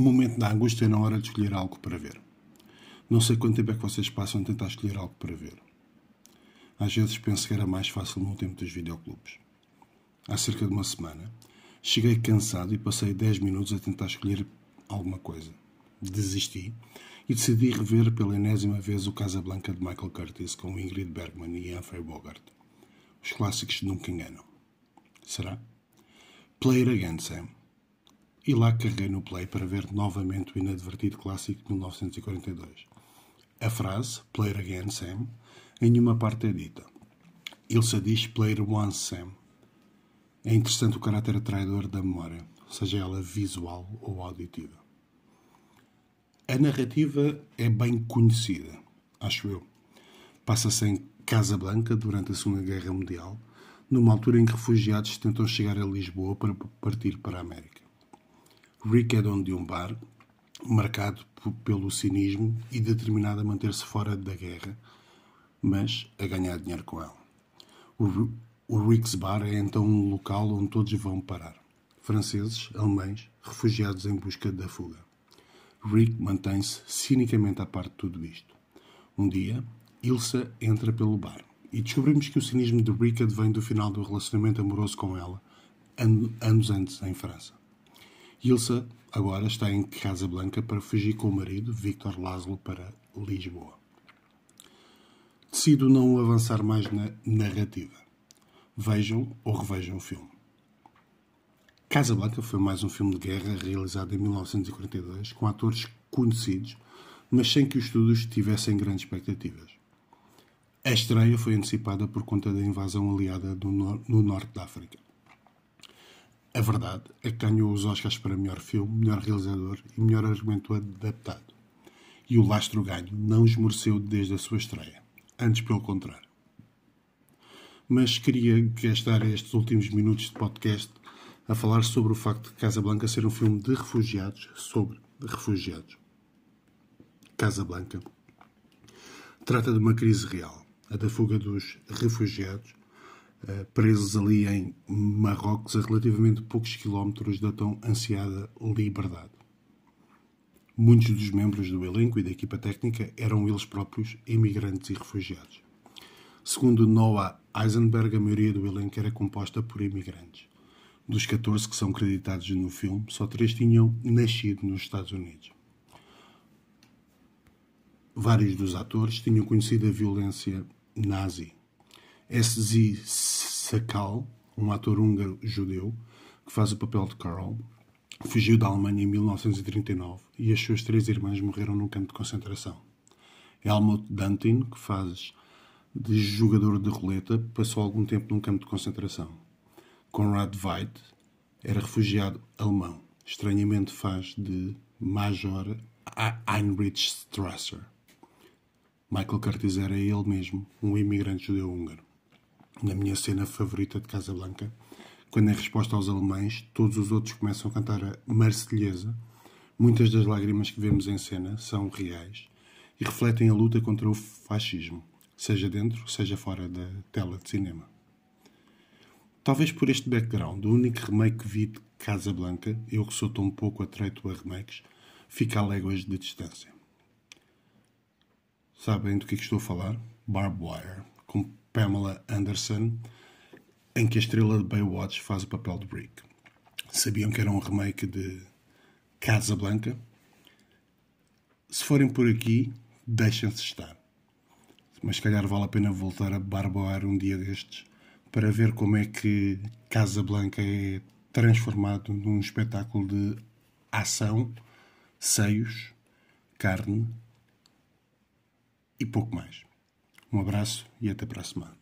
O momento da angústia é na hora de escolher algo para ver. Não sei quanto tempo é que vocês passam a tentar escolher algo para ver. Às vezes penso que era mais fácil no tempo dos videoclubes. Há cerca de uma semana, cheguei cansado e passei 10 minutos a tentar escolher alguma coisa. Desisti e decidi rever pela enésima vez o Casablanca de Michael Curtis com Ingrid Bergman e Humphrey Bogart. Os clássicos nunca enganam. Será? Play it again, Sam. E lá carreguei no play para ver novamente o inadvertido clássico de 1942. A frase, Play again, Sam, em nenhuma parte é dita. Ilsa diz Play it once, Sam. É interessante o caráter atraidor da memória, seja ela visual ou auditiva. A narrativa é bem conhecida, acho eu. Passa-se em Casablanca durante a Segunda Guerra Mundial, numa altura em que refugiados tentam chegar a Lisboa para partir para a América. Rick é dono de um bar, marcado pelo cinismo e determinado a manter-se fora da guerra, mas a ganhar dinheiro com ela. O, o Rick's Bar é então um local onde todos vão parar. Franceses, alemães, refugiados em busca da fuga. Rick mantém-se cinicamente à parte de tudo isto. Um dia, Ilsa entra pelo bar e descobrimos que o cinismo de Rick advém do final do relacionamento amoroso com ela, anos antes em França. Ilsa agora está em Casablanca para fugir com o marido, Victor Laszlo, para Lisboa. Decido não avançar mais na narrativa. Vejam ou revejam o filme. Casablanca foi mais um filme de guerra realizado em 1942 com atores conhecidos, mas sem que os estudos tivessem grandes expectativas. A estreia foi antecipada por conta da invasão aliada no, no norte da África. A verdade é que ganhou os Oscars para melhor filme, melhor realizador e melhor argumento adaptado. E o lastro ganho não esmoreceu desde a sua estreia. Antes, pelo contrário. Mas queria gastar estes últimos minutos de podcast a falar sobre o facto de Casablanca ser um filme de refugiados, sobre refugiados. Casablanca trata de uma crise real, a da fuga dos refugiados presos ali em Marrocos a relativamente poucos quilómetros da tão ansiada liberdade. Muitos dos membros do elenco e da equipa técnica eram eles próprios imigrantes e refugiados. Segundo Noah Eisenberg, a maioria do elenco era composta por imigrantes. Dos 14 que são creditados no filme, só três tinham nascido nos Estados Unidos. Vários dos atores tinham conhecido a violência nazi. S.Z. Sakal, um ator húngaro judeu que faz o papel de Carl, fugiu da Alemanha em 1939 e as suas três irmãs morreram num campo de concentração. Helmut Dantin, que faz de jogador de roleta, passou algum tempo num campo de concentração. Konrad Veidt era refugiado alemão. Estranhamente faz de Major Heinrich Strasser. Michael Curtis era ele mesmo, um imigrante judeu-húngaro. Na minha cena favorita de Casablanca, quando em resposta aos alemães, todos os outros começam a cantar a Marselhesa, muitas das lágrimas que vemos em cena são reais e refletem a luta contra o fascismo, seja dentro, seja fora da tela de cinema. Talvez por este background, o único remake que vi de Casablanca, eu que sou tão pouco atreito a remakes, fica a léguas de distância. Sabem do que, é que estou a falar? Barb Wire, Pamela Anderson, em que a estrela de Baywatch faz o papel de Brick. Sabiam que era um remake de Casablanca? Se forem por aqui, deixem-se estar. Mas se calhar vale a pena voltar a barboar um dia destes para ver como é que Casablanca é transformado num espetáculo de ação, seios, carne e pouco mais. Um abraço e até para a semana.